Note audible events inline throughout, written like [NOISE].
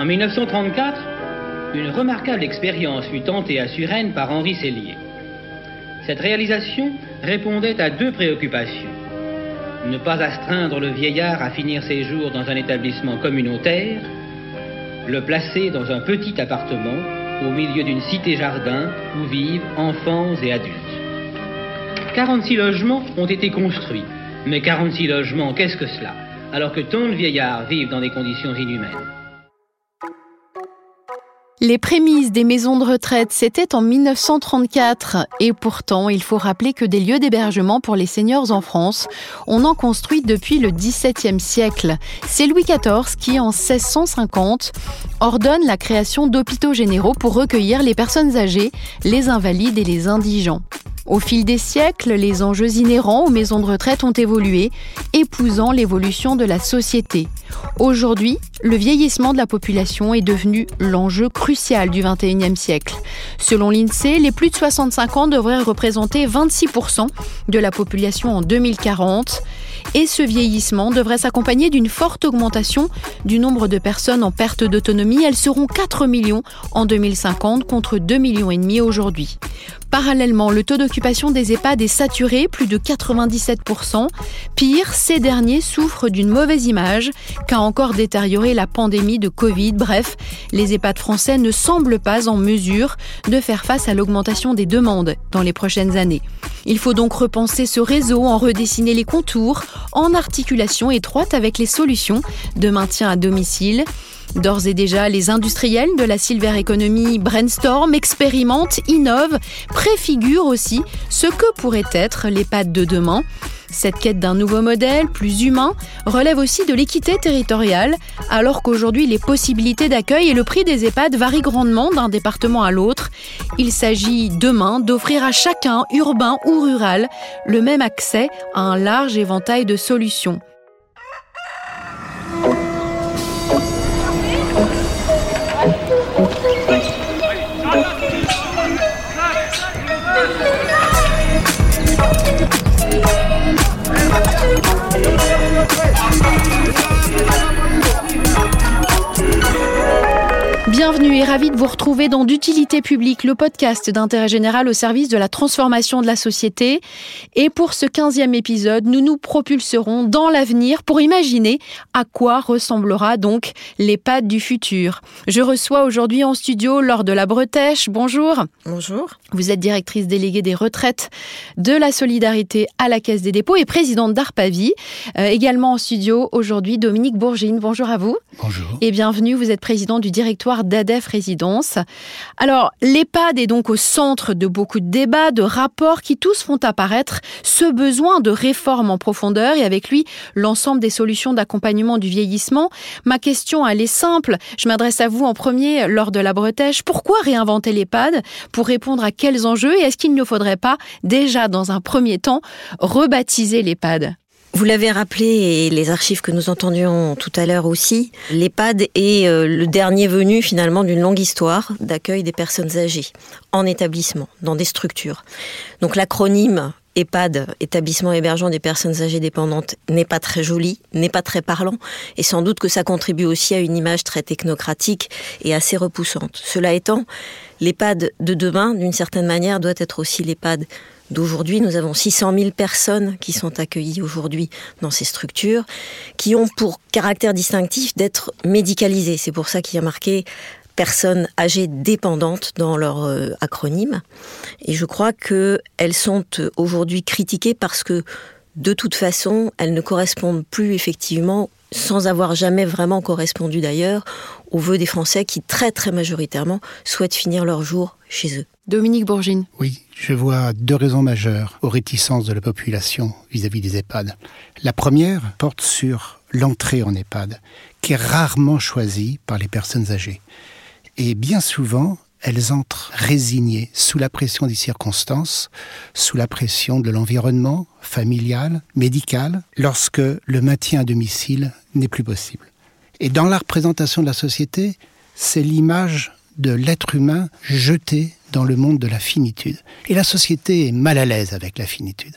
En 1934, une remarquable expérience fut tentée à Suresnes par Henri Sellier. Cette réalisation répondait à deux préoccupations. Ne pas astreindre le vieillard à finir ses jours dans un établissement communautaire, le placer dans un petit appartement au milieu d'une cité-jardin où vivent enfants et adultes. 46 logements ont été construits. Mais 46 logements, qu'est-ce que cela? Alors que tant de vieillards vivent dans des conditions inhumaines. Les prémices des maisons de retraite, c'était en 1934. Et pourtant, il faut rappeler que des lieux d'hébergement pour les seniors en France, on en construit depuis le XVIIe siècle. C'est Louis XIV qui, en 1650, ordonne la création d'hôpitaux généraux pour recueillir les personnes âgées, les invalides et les indigents. Au fil des siècles, les enjeux inhérents aux maisons de retraite ont évolué, épousant l'évolution de la société. Aujourd'hui, le vieillissement de la population est devenu l'enjeu crucial du XXIe siècle. Selon l'INSEE, les plus de 65 ans devraient représenter 26% de la population en 2040 et ce vieillissement devrait s'accompagner d'une forte augmentation du nombre de personnes en perte d'autonomie. Elles seront 4 millions en 2050 contre 2 millions et demi aujourd'hui. Parallèlement, le taux d'occupation des EHPAD est saturé, plus de 97%. Pire, ces derniers souffrent d'une mauvaise image qu'a encore détérioré la pandémie de Covid. Bref, les EHPAD français ne semblent pas en mesure de faire face à l'augmentation des demandes dans les prochaines années. Il faut donc repenser ce réseau, en redessiner les contours, en articulation étroite avec les solutions de maintien à domicile. D'ores et déjà, les industriels de la Silver Economy brainstorm, expérimentent, innovent, préfigurent aussi ce que pourraient être les pattes de demain. Cette quête d'un nouveau modèle, plus humain, relève aussi de l'équité territoriale, alors qu'aujourd'hui les possibilités d'accueil et le prix des EHPAD varient grandement d'un département à l'autre. Il s'agit demain d'offrir à chacun, urbain ou rural, le même accès à un large éventail de solutions. Bienvenue et ravi de vous retrouver dans d'utilité publique, le podcast d'intérêt général au service de la transformation de la société. Et pour ce quinzième épisode, nous nous propulserons dans l'avenir pour imaginer à quoi ressemblera donc l'EHPAD du futur. Je reçois aujourd'hui en studio Laure de la Bretèche. Bonjour. Bonjour. Vous êtes directrice déléguée des retraites de la solidarité à la Caisse des dépôts et présidente d'Arpavi. Euh, également en studio aujourd'hui Dominique Bourgine. Bonjour à vous. Bonjour. Et bienvenue. Vous êtes président du directoire Alors, l'EHPAD est donc au centre de beaucoup de débats, de rapports qui tous font apparaître ce besoin de réforme en profondeur et avec lui l'ensemble des solutions d'accompagnement du vieillissement. Ma question, elle est simple. Je m'adresse à vous en premier, lors de la Bretèche. Pourquoi réinventer l'EHPAD Pour répondre à quels enjeux? Et est-ce qu'il ne faudrait pas, déjà dans un premier temps, rebaptiser l'EHPAD? Vous l'avez rappelé et les archives que nous entendions tout à l'heure aussi, l'EHPAD est euh, le dernier venu finalement d'une longue histoire d'accueil des personnes âgées en établissement, dans des structures. Donc l'acronyme EHPAD, établissement hébergeant des personnes âgées dépendantes, n'est pas très joli, n'est pas très parlant, et sans doute que ça contribue aussi à une image très technocratique et assez repoussante. Cela étant, l'EHPAD de demain, d'une certaine manière, doit être aussi l'EHPAD d'aujourd'hui. Nous avons 600 000 personnes qui sont accueillies aujourd'hui dans ces structures, qui ont pour caractère distinctif d'être médicalisées. C'est pour ça qu'il y a marqué personnes âgées dépendantes dans leur euh, acronyme. Et je crois qu'elles sont aujourd'hui critiquées parce que de toute façon, elles ne correspondent plus effectivement, sans avoir jamais vraiment correspondu d'ailleurs, aux vœux des Français qui très très majoritairement souhaitent finir leur jour chez eux. Dominique Bourgine. Oui, je vois deux raisons majeures aux réticences de la population vis-à-vis des EHPAD. La première porte sur l'entrée en EHPAD, qui est rarement choisie par les personnes âgées. Et bien souvent, elles entrent résignées, sous la pression des circonstances, sous la pression de l'environnement familial, médical, lorsque le maintien à domicile n'est plus possible. Et dans la représentation de la société, c'est l'image de l'être humain jeté dans le monde de la finitude. Et la société est mal à l'aise avec la finitude.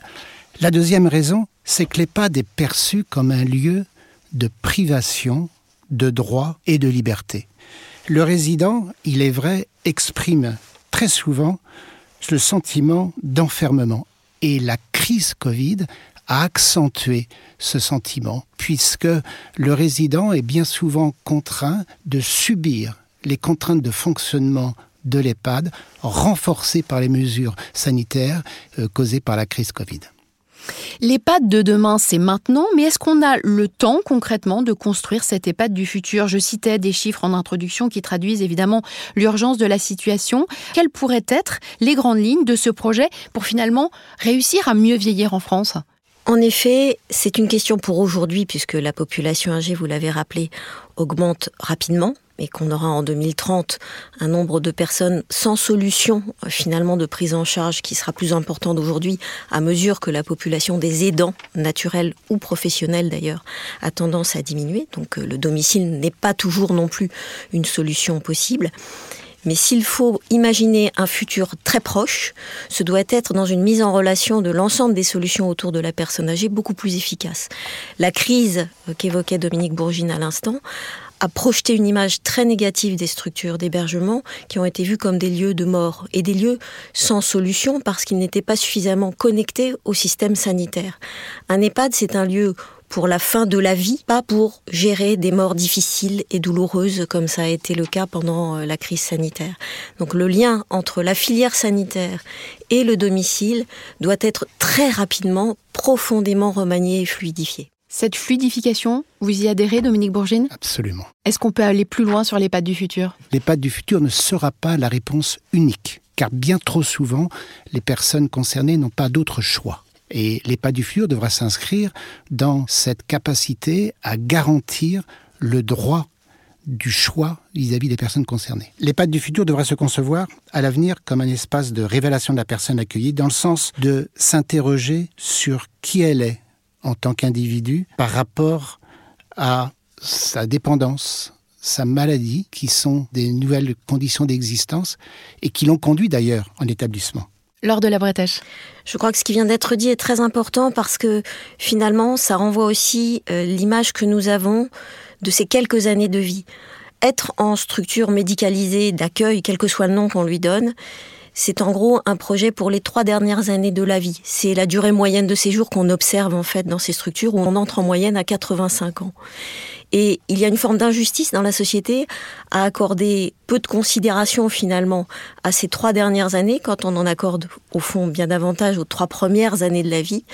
La deuxième raison, c'est que l'EHPAD est perçu comme un lieu de privation de droit et de liberté. Le résident, il est vrai, exprime très souvent le sentiment d'enfermement. Et la crise Covid a accentué ce sentiment, puisque le résident est bien souvent contraint de subir les contraintes de fonctionnement de l'EHPAD, renforcées par les mesures sanitaires euh, causées par la crise Covid. L'EHPAD de demain, c'est maintenant, mais est-ce qu'on a le temps concrètement de construire cette EHPAD du futur? Je citais des chiffres en introduction qui traduisent évidemment l'urgence de la situation. Quelles pourraient être les grandes lignes de ce projet pour finalement réussir à mieux vieillir en France? En effet, c'est une question pour aujourd'hui, puisque la population âgée, vous l'avez rappelé, augmente rapidement et qu'on aura en 2030 un nombre de personnes sans solution euh, finalement de prise en charge qui sera plus important d'aujourd'hui à mesure que la population des aidants naturels ou professionnels d'ailleurs a tendance à diminuer. Donc euh, le domicile n'est pas toujours non plus une solution possible. Mais s'il faut imaginer un futur très proche, ce doit être dans une mise en relation de l'ensemble des solutions autour de la personne âgée beaucoup plus efficace. La crise euh, qu'évoquait Dominique Bourgine à l'instant a projeté une image très négative des structures d'hébergement qui ont été vues comme des lieux de mort et des lieux sans solution parce qu'ils n'étaient pas suffisamment connectés au système sanitaire. Un EHPAD, c'est un lieu pour la fin de la vie, pas pour gérer des morts difficiles et douloureuses comme ça a été le cas pendant euh, la crise sanitaire. Donc le lien entre la filière sanitaire et le domicile doit être très rapidement, profondément remanié et fluidifié. Cette fluidification, vous y adhérez, Dominique Bourgine? Absolument. Est-ce qu'on peut aller plus loin sur les pattes du futur? Les pattes du futur ne sera pas la réponse unique, car bien trop souvent, les personnes concernées n'ont pas d'autre choix. Et l'EHPAD du futur devra s'inscrire dans cette capacité à garantir le droit du choix vis-à-vis des personnes concernées. L'EHPAD du futur devra se concevoir à l'avenir comme un espace de révélation de la personne accueillie, dans le sens de s'interroger sur qui elle est en tant qu'individu par rapport à sa dépendance, sa maladie, qui sont des nouvelles conditions d'existence et qui l'ont conduit d'ailleurs en établissement. Lors de la Bretèche. Je crois que ce qui vient d'être dit est très important parce que finalement, ça renvoie aussi euh, l'image que nous avons de ces quelques années de vie. Être en structure médicalisée d'accueil, quel que soit le nom qu'on lui donne, c'est en gros un projet pour les trois dernières années de la vie. C'est la durée moyenne de séjour qu'on observe en fait dans ces structures où on entre en moyenne à 85 ans. Et il y a une forme d'injustice dans la société à accorder peu de considération finalement à ces trois dernières années quand on en accorde au fond bien davantage aux trois premières années de la vie,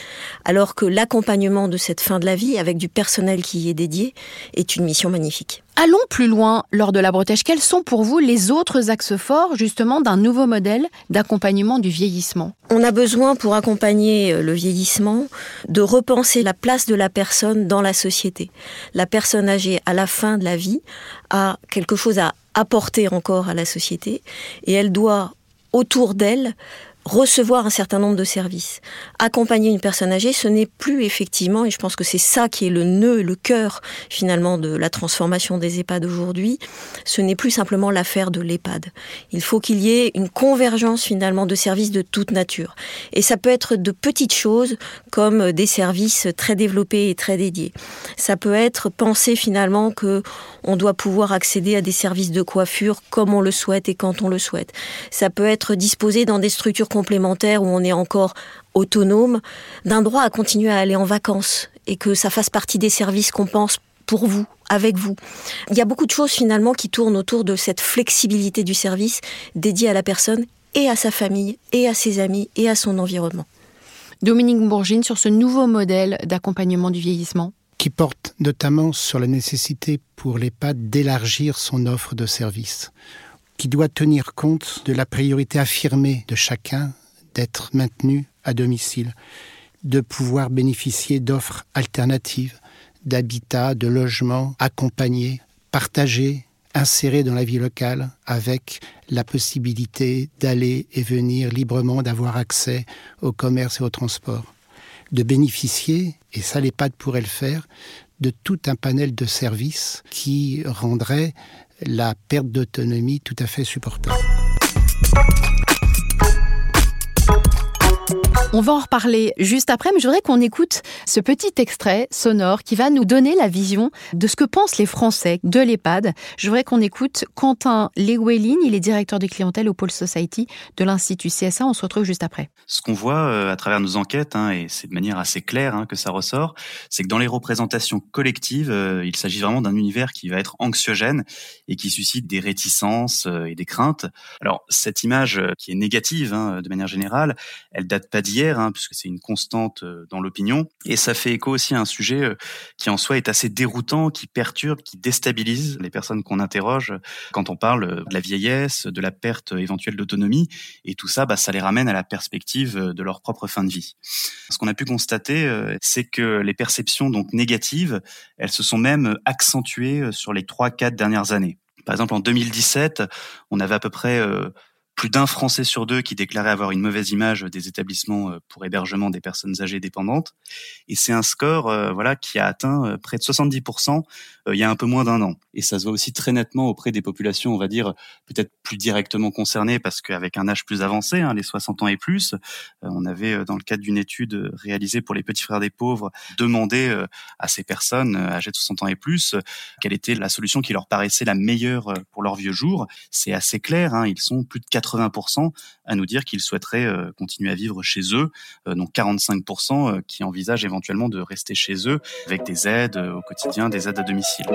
alors que l'accompagnement de cette fin de la vie avec du personnel qui y est dédié est une mission magnifique. Allons plus loin lors de la Bretèche. Quels sont pour vous les autres axes forts justement d'un nouveau modèle d'accompagnement du vieillissement? On a besoin pour accompagner euh, le vieillissement de repenser la place de la personne dans la société. La personne à la fin de la vie a quelque chose à apporter encore à la société. Et elle doit autour d'elle recevoir un certain nombre de services. Accompagner une personne âgée, ce n'est plus effectivement, et je pense que c'est ça qui est le nœud, le cœur finalement de la transformation des EHPAD aujourd'hui, ce n'est plus simplement l'affaire de l'EHPAD. Il faut qu'il y ait une convergence finalement de services de toute nature. Et ça peut être de petites choses comme des services très développés et très dédiés. Ça peut être penser finalement que on doit pouvoir accéder à des services de coiffure comme on le souhaite et quand on le souhaite. Ça peut être disposé dans des structures complémentaire où on est encore autonome, d'un droit à continuer à aller en vacances et que ça fasse partie des services qu'on pense pour vous, avec vous. Il y a beaucoup de choses finalement qui tournent autour de cette flexibilité du service dédié à la personne et à sa famille et à ses amis et à son environnement. Dominique Bourgine sur ce nouveau modèle d'accompagnement du vieillissement qui porte notamment sur la nécessité pour l'EHPAD d'élargir son offre de services qui doit tenir compte de la priorité affirmée de chacun d'être maintenu à domicile, de pouvoir bénéficier d'offres alternatives, d'habitat, de logement accompagnés, partagés, insérés dans la vie locale avec la possibilité d'aller et venir librement, d'avoir accès au commerce et au transport, de bénéficier, et ça l'EHPAD pourrait le faire, de tout un panel de services qui rendrait la perte d'autonomie tout à fait supportable. On va en reparler juste après, mais je voudrais qu'on écoute ce petit extrait sonore qui va nous donner la vision de ce que pensent les Français de l'EHPAD. Je voudrais qu'on écoute Quentin Lewelin, il est directeur de clientèle au Pôle Society de l'Institut CSA. On se retrouve juste après. Ce qu'on voit euh, à travers nos enquêtes, hein, et c'est de manière assez claire hein, que ça ressort, c'est que dans les représentations collectives, euh, il s'agit vraiment d'un univers qui va être anxiogène et qui suscite des réticences euh, et des craintes. Alors cette image qui est négative hein, de manière générale, elle date pas d'hier Hein, puisque c'est une constante euh, dans l'opinion. Et ça fait écho aussi à un sujet euh, qui en soi est assez déroutant, qui perturbe, qui déstabilise les personnes qu'on interroge quand on parle euh, de la vieillesse, de la perte éventuelle d'autonomie. Et tout ça, bah, ça les ramène à la perspective de leur propre fin de vie. Ce qu'on a pu constater, c'est que les perceptions donc négatives, elles se sont même accentuées sur les trois, quatre dernières années. Par exemple, en 2017, on avait à peu près plus d'un Français sur deux qui déclarait avoir une mauvaise image des établissements euh, pour hébergement des personnes âgées dépendantes. Et c'est un score euh, voilà qui a atteint euh, près de 70% il y a un peu moins d'un an. Et ça se voit aussi très nettement auprès des populations, on va dire, peut-être plus directement concernées, parce qu'avec un âge plus avancé, hein, les 60 ans et plus, on avait, dans le cadre d'une étude réalisée pour les petits frères des pauvres, demandé à ces personnes âgées de 60 ans et plus quelle était la solution qui leur paraissait la meilleure pour leur vieux jour. C'est assez clair, hein, ils sont plus de 80 80% à nous dire qu'ils souhaiteraient euh, continuer à vivre chez eux, euh, donc 45% euh, qui envisagent éventuellement de rester chez eux avec des aides au quotidien, des aides à domicile.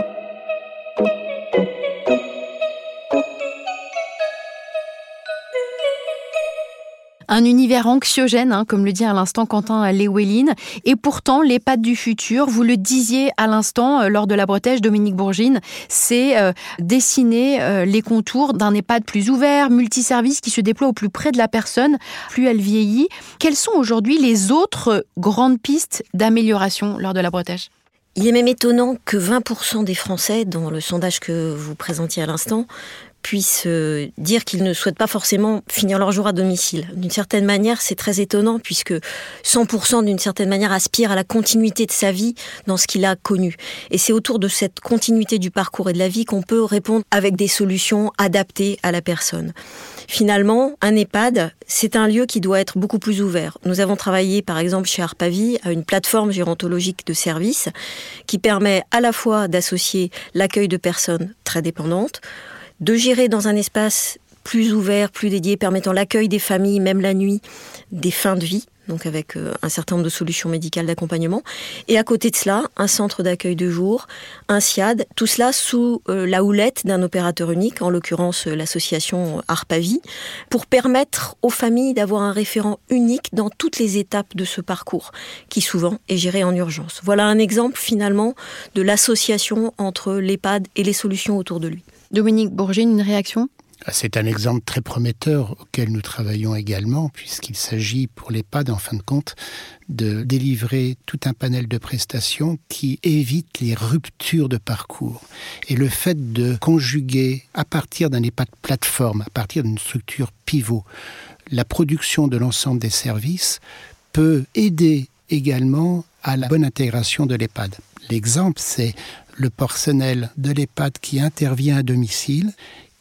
Un univers anxiogène, hein, comme le dit à l'instant Quentin Lewelin. Et pourtant, l'EHPAD du futur, vous le disiez à l'instant euh, lors de la bretèche, Dominique Bourgine, c'est euh, dessiner euh, les contours d'un EHPAD plus ouvert, multiservice, qui se déploie au plus près de la personne, plus elle vieillit. Quelles sont aujourd'hui les autres grandes pistes d'amélioration lors de la bretèche? Il est même étonnant que 20% des Français, dans le sondage que vous présentiez à l'instant, puissent euh, dire qu'ils ne souhaitent pas forcément finir leur jour à domicile. D'une certaine manière, c'est très étonnant puisque 100% d'une certaine manière aspirent à la continuité de sa vie dans ce qu'il a connu. Et c'est autour de cette continuité du parcours et de la vie qu'on peut répondre avec des solutions adaptées à la personne. Finalement, un EHPAD, c'est un lieu qui doit être beaucoup plus ouvert. Nous avons travaillé, par exemple, chez Arpavi, à une plateforme gérontologique de services qui permet à la fois d'associer l'accueil de personnes très dépendantes, de gérer dans un espace plus ouvert, plus dédié, permettant l'accueil des familles, même la nuit, des fins de vie, donc avec euh, un certain nombre de solutions médicales d'accompagnement. Et à côté de cela, un centre d'accueil de jour, un SIAD, tout cela sous euh, la houlette d'un opérateur unique, en l'occurrence euh, l'association Arpavi, pour permettre aux familles d'avoir un référent unique dans toutes les étapes de ce parcours, qui souvent est géré en urgence. Voilà un exemple finalement de l'association entre l'EHPAD et les solutions autour de lui. Dominique Bourgine, une réaction? Ah, c'est un exemple très prometteur auquel nous travaillons également, puisqu'il s'agit pour l'EHPAD, en fin de compte, de délivrer tout un panel de prestations qui évitent les ruptures de parcours. Et le fait de conjuguer, à partir d'un EHPAD plateforme, à partir d'une structure pivot, la production de l'ensemble des services peut aider également à la bonne intégration de l'EHPAD. L'exemple, c'est le personnel de l'EHPAD qui intervient à domicile,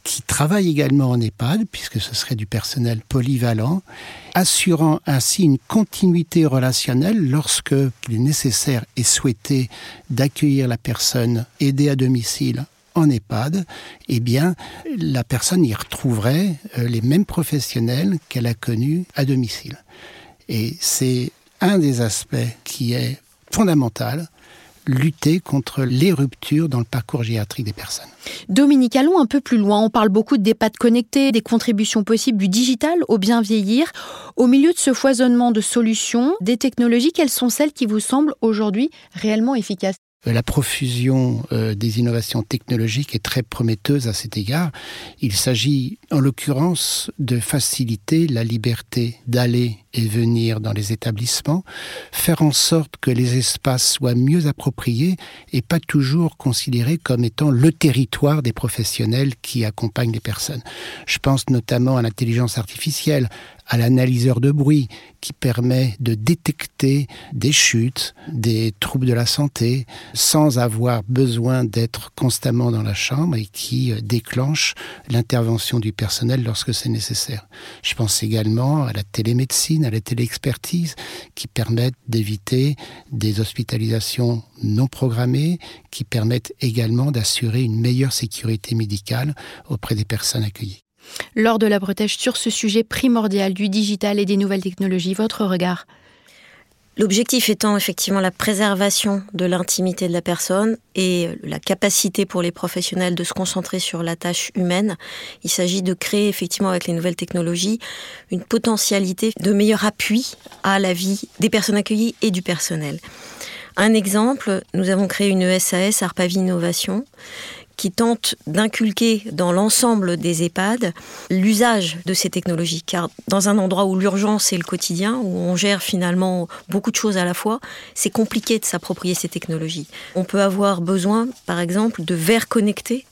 qui travaille également en EHPAD, puisque ce serait du personnel polyvalent, assurant ainsi une continuité relationnelle lorsque il est nécessaire et souhaité d'accueillir la personne aidée à domicile en EHPAD, eh bien, la personne y retrouverait euh, les mêmes professionnels qu'elle a connus à domicile. Et c'est un des aspects qui est fondamental lutter contre les ruptures dans le parcours gériatrique des personnes. Dominique, allons un peu plus loin. On parle beaucoup des pattes connectées, des contributions possibles du digital au bien vieillir. Au milieu de ce foisonnement de solutions, des technologies, quelles sont celles qui vous semblent aujourd'hui réellement efficaces? La profusion euh, des innovations technologiques est très prometteuse à cet égard. Il s'agit en l'occurrence de faciliter la liberté d'aller et venir dans les établissements, faire en sorte que les espaces soient mieux appropriés et pas toujours considérés comme étant le territoire des professionnels qui accompagnent les personnes. Je pense notamment à l'intelligence artificielle, à l'analyseur de bruit qui permet de détecter des chutes, des troubles de la santé sans avoir besoin d'être constamment dans la chambre et qui euh, déclenche l'intervention du personnel lorsque c'est nécessaire. Je pense également à la télémédecine à la téléexpertise, qui permettent d'éviter des hospitalisations non programmées, qui permettent également d'assurer une meilleure sécurité médicale auprès des personnes accueillies. Lors de la Bretèche, sur ce sujet primordial du digital et des nouvelles technologies, votre regard? L'objectif étant effectivement la préservation de l'intimité de la personne et la capacité pour les professionnels de se concentrer sur la tâche humaine. Il s'agit de créer effectivement avec les nouvelles technologies une potentialité de meilleur appui à la vie des personnes accueillies et du personnel. Un exemple, nous avons créé une SAS Arpavi Innovation qui tente d'inculquer dans l'ensemble des EHPAD l'usage de ces technologies. Car dans un endroit où l'urgence est le quotidien, où on gère finalement beaucoup de choses à la fois, c'est compliqué de s'approprier ces technologies. On peut avoir besoin, par exemple, de verres connectés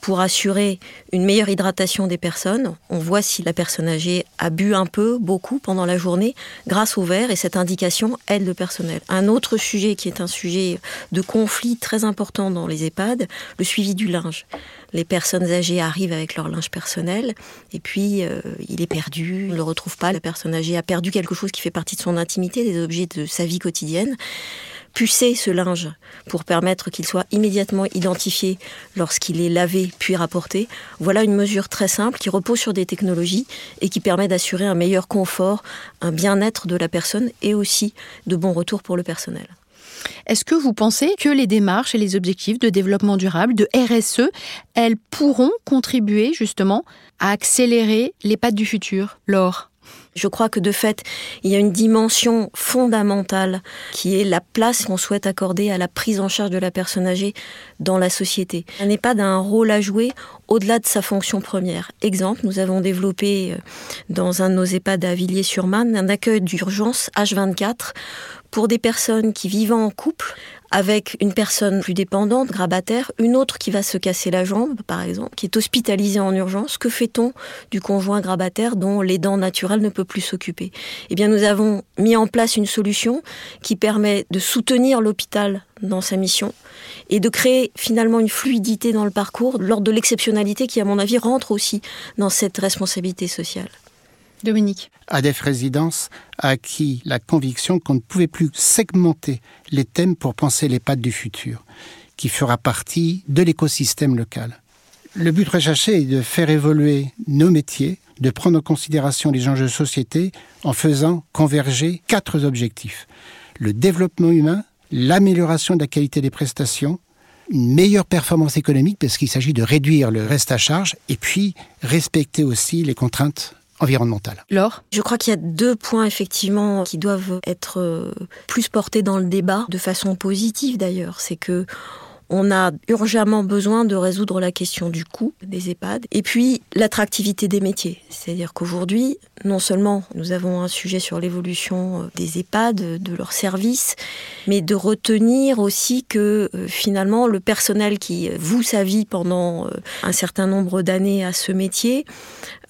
pour assurer une meilleure hydratation des personnes. On voit si la personne âgée a bu un peu, beaucoup pendant la journée, grâce au verre, et cette indication aide le personnel. Un autre sujet qui est un sujet de conflit très important dans les EHPAD, le suivi du linge. Les personnes âgées arrivent avec leur linge personnel, et puis euh, il est perdu, on ne le retrouve pas. La personne âgée a perdu quelque chose qui fait partie de son intimité, des objets de sa vie quotidienne pucer ce linge pour permettre qu'il soit immédiatement identifié lorsqu'il est lavé puis rapporté. Voilà une mesure très simple qui repose sur des technologies et qui permet d'assurer un meilleur confort, un bien-être de la personne et aussi de bons retours pour le personnel. Est-ce que vous pensez que les démarches et les objectifs de développement durable, de RSE, elles pourront contribuer justement à accélérer les pattes du futur, Laure? Je crois que de fait, il y a une dimension fondamentale qui est la place qu'on souhaite accorder à la prise en charge de la personne âgée dans la société. Un EHPAD a un rôle à jouer au-delà de sa fonction première. Exemple, nous avons développé euh, dans un de nos EHPAD à Villiers-sur-Marne un accueil d'urgence H24 pour des personnes qui vivent en couple avec une personne plus dépendante, grabataire, une autre qui va se casser la jambe, par exemple, qui est hospitalisée en urgence. Que fait-on du conjoint grabataire dont les dents naturelles ne peut plus s'occuper? Eh bien, nous avons mis en place une solution qui permet de soutenir l'hôpital dans sa mission et de créer finalement une fluidité dans le parcours lors de l'exceptionnalité qui, à mon avis, rentre aussi dans cette responsabilité sociale. Dominique. ADEF Résidence a acquis la conviction qu'on ne pouvait plus segmenter les thèmes pour penser les pattes du futur, qui fera partie de l'écosystème local. Le but recherché est de faire évoluer nos métiers, de prendre en considération les enjeux de société en faisant converger quatre objectifs. Le développement humain, l'amélioration de la qualité des prestations, une meilleure performance économique parce qu'il s'agit de réduire le reste à charge et puis respecter aussi les contraintes environnementale. Laure? Je crois qu'il y a deux points effectivement qui doivent être euh, plus portés dans le débat, de façon positive d'ailleurs. C'est que on a urgemment besoin de résoudre la question du coût des EHPAD et puis l'attractivité des métiers. C'est-à-dire qu'aujourd'hui, non seulement nous avons un sujet sur l'évolution euh, des EHPAD, de leurs services, mais de retenir aussi que euh, finalement le personnel qui voue sa vie pendant euh, un certain nombre d'années à ce métier,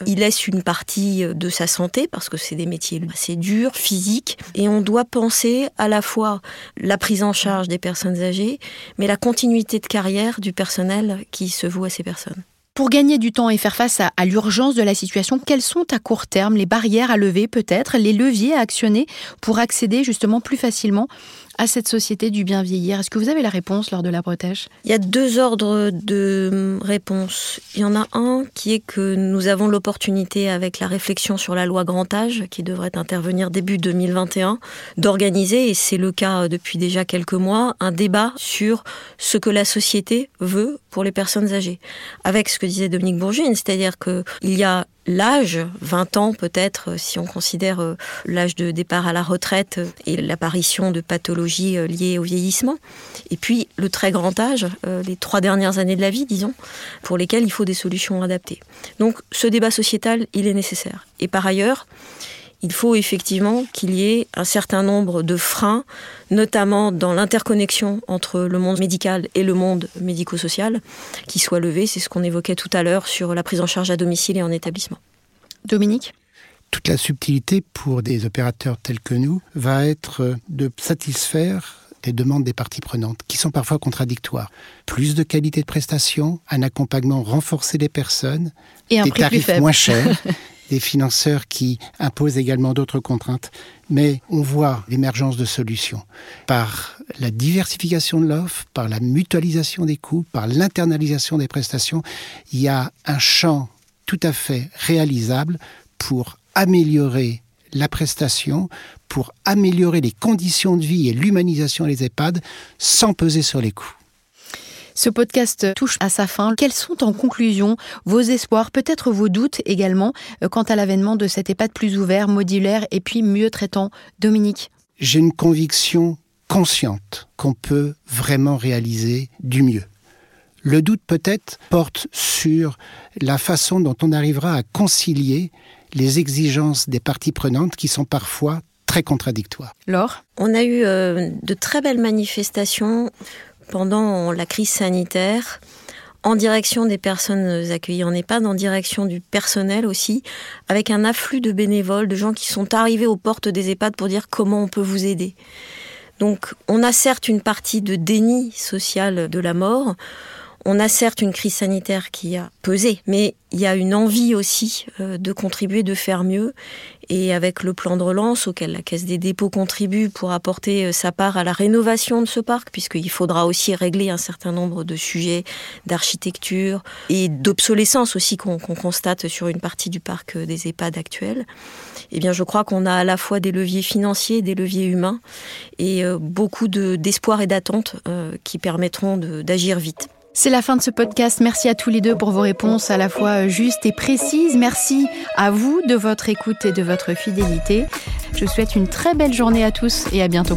il laisse une partie de sa santé parce que c'est des métiers assez durs, physiques, et on doit penser à la fois la prise en charge des personnes âgées, mais la continuité de carrière du personnel qui se voue à ces personnes. Pour gagner du temps et faire face à, l'urgence de la situation, quelles sont à court terme les barrières à lever peut-être, les leviers à actionner pour accéder justement plus facilement à cette société du bien vieillir Est-ce que vous avez la réponse lors de la protège? Il y a deux ordres de réponse. Il y en a un qui est que nous avons l'opportunité, avec la réflexion sur la loi grand âge, qui devrait intervenir début 2021, d'organiser, et c'est le cas depuis déjà quelques mois, un débat sur ce que la société veut pour les personnes âgées. Avec ce que disait Dominique Bourgine, c'est-à-dire qu'il y a l'âge, 20 ans peut-être, euh, si on considère euh, l'âge de départ à la retraite euh, et l'apparition de pathologies liées au vieillissement. Et puis le très grand âge, les trois dernières années de la vie, disons, pour lesquelles il faut des solutions adaptées. Donc ce débat sociétal, il est nécessaire. Et par ailleurs, il faut effectivement qu'il y ait un certain nombre de freins, notamment dans l'interconnexion entre le monde médical et le monde médico-social, qui soient levés. C'est ce qu'on évoquait tout à l'heure sur la prise en charge à domicile et en établissement. Dominique? Toute la subtilité pour des opérateurs tels que nous va être de satisfaire des demandes des parties prenantes, qui sont parfois contradictoires. Plus de qualité de prestation, un accompagnement renforcé des personnes, et un des prix tarifs plus moins chers. [LAUGHS] des financeurs qui imposent également d'autres contraintes. Mais on voit l'émergence de solutions par la diversification de l'offre, par la mutualisation des coûts, par l'internalisation des prestations. Il y a un champ tout à fait réalisable pour améliorer la prestation, pour améliorer les conditions de vie et l'humanisation des EHPAD sans peser sur les coûts. Ce podcast touche à sa fin. Quels sont en conclusion vos espoirs, peut-être vos doutes également, euh, quant à l'avènement de cet EHPAD plus ouvert, modulaire et puis mieux traitant Dominique? J'ai une conviction consciente qu'on peut vraiment réaliser du mieux. Le doute peut-être porte sur la façon dont on arrivera à concilier les exigences des parties prenantes qui sont parfois très contradictoires. Laure? On a eu euh, de très belles manifestations pendant la crise sanitaire en direction des personnes accueillies en EHPAD, en direction du personnel aussi, avec un afflux de bénévoles, de gens qui sont arrivés aux portes des EHPAD pour dire comment on peut vous aider. Donc on a certes une partie de déni social de la mort, on a certes une crise sanitaire qui a pesé, mais il y a une envie aussi euh, de contribuer, de faire mieux. Et avec le plan de relance auquel la Caisse des dépôts contribue pour apporter euh, sa part à la rénovation de ce parc, puisqu'il faudra aussi régler un certain nombre de sujets d'architecture et d'obsolescence aussi qu'on constate sur une partie du parc euh, des EHPAD actuels, eh bien je crois qu'on a à la fois des leviers financiers, des leviers humains et beaucoup d'espoir et d'attente qui permettront d'agir vite. C'est la fin de ce podcast. Merci à tous les deux pour vos réponses à la fois euh, justes et précises. Merci à vous de votre écoute et de votre fidélité. Je vous souhaite une très belle journée à tous et à bientôt.